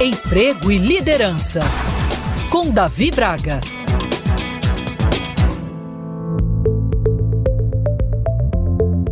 Emprego e Liderança, com Davi Braga.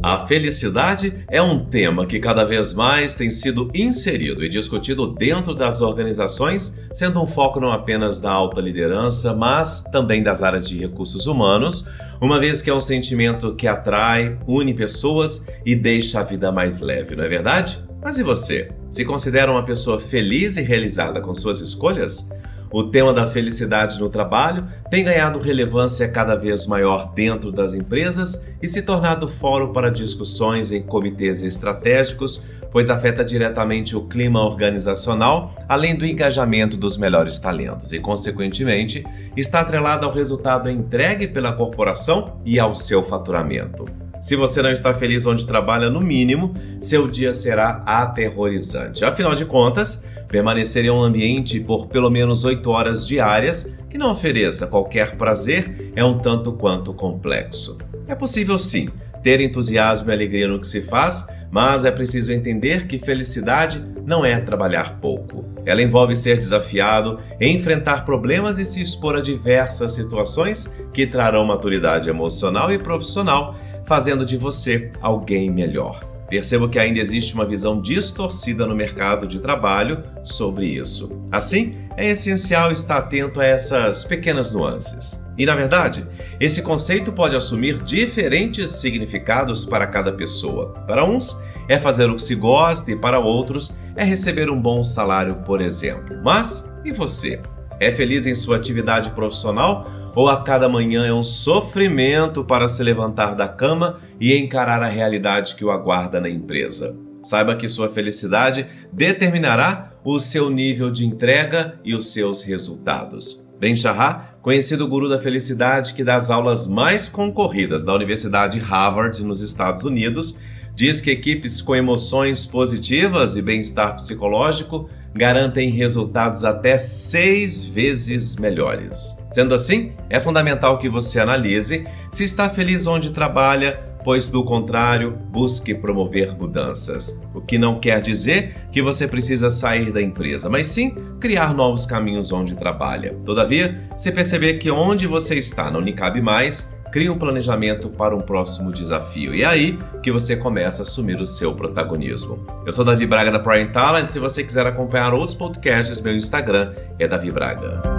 A felicidade é um tema que cada vez mais tem sido inserido e discutido dentro das organizações, sendo um foco não apenas da alta liderança, mas também das áreas de recursos humanos, uma vez que é um sentimento que atrai, une pessoas e deixa a vida mais leve, não é verdade? Mas e você? Se considera uma pessoa feliz e realizada com suas escolhas? O tema da felicidade no trabalho tem ganhado relevância cada vez maior dentro das empresas e se tornado fórum para discussões em comitês estratégicos, pois afeta diretamente o clima organizacional, além do engajamento dos melhores talentos e, consequentemente, está atrelado ao resultado entregue pela corporação e ao seu faturamento. Se você não está feliz onde trabalha, no mínimo, seu dia será aterrorizante. Afinal de contas, permanecer em um ambiente por pelo menos 8 horas diárias que não ofereça qualquer prazer é um tanto quanto complexo. É possível sim ter entusiasmo e alegria no que se faz, mas é preciso entender que felicidade não é trabalhar pouco. Ela envolve ser desafiado, enfrentar problemas e se expor a diversas situações que trarão maturidade emocional e profissional fazendo de você alguém melhor. Percebo que ainda existe uma visão distorcida no mercado de trabalho sobre isso. Assim, é essencial estar atento a essas pequenas nuances. E na verdade, esse conceito pode assumir diferentes significados para cada pessoa. Para uns, é fazer o que se gosta e para outros é receber um bom salário, por exemplo. Mas e você? É feliz em sua atividade profissional ou a cada manhã é um sofrimento para se levantar da cama e encarar a realidade que o aguarda na empresa? Saiba que sua felicidade determinará o seu nível de entrega e os seus resultados. Ben Shahar, conhecido guru da felicidade que dá as aulas mais concorridas da Universidade Harvard nos Estados Unidos, diz que equipes com emoções positivas e bem-estar psicológico garantem resultados até seis vezes melhores. Sendo assim, é fundamental que você analise se está feliz onde trabalha, pois do contrário, busque promover mudanças. O que não quer dizer que você precisa sair da empresa, mas sim criar novos caminhos onde trabalha. Todavia, se perceber que onde você está não lhe cabe mais, crie um planejamento para um próximo desafio. E é aí que você começa a assumir o seu protagonismo. Eu sou Davi Braga da Prime Talent. Se você quiser acompanhar outros podcasts, meu Instagram é Davi Braga.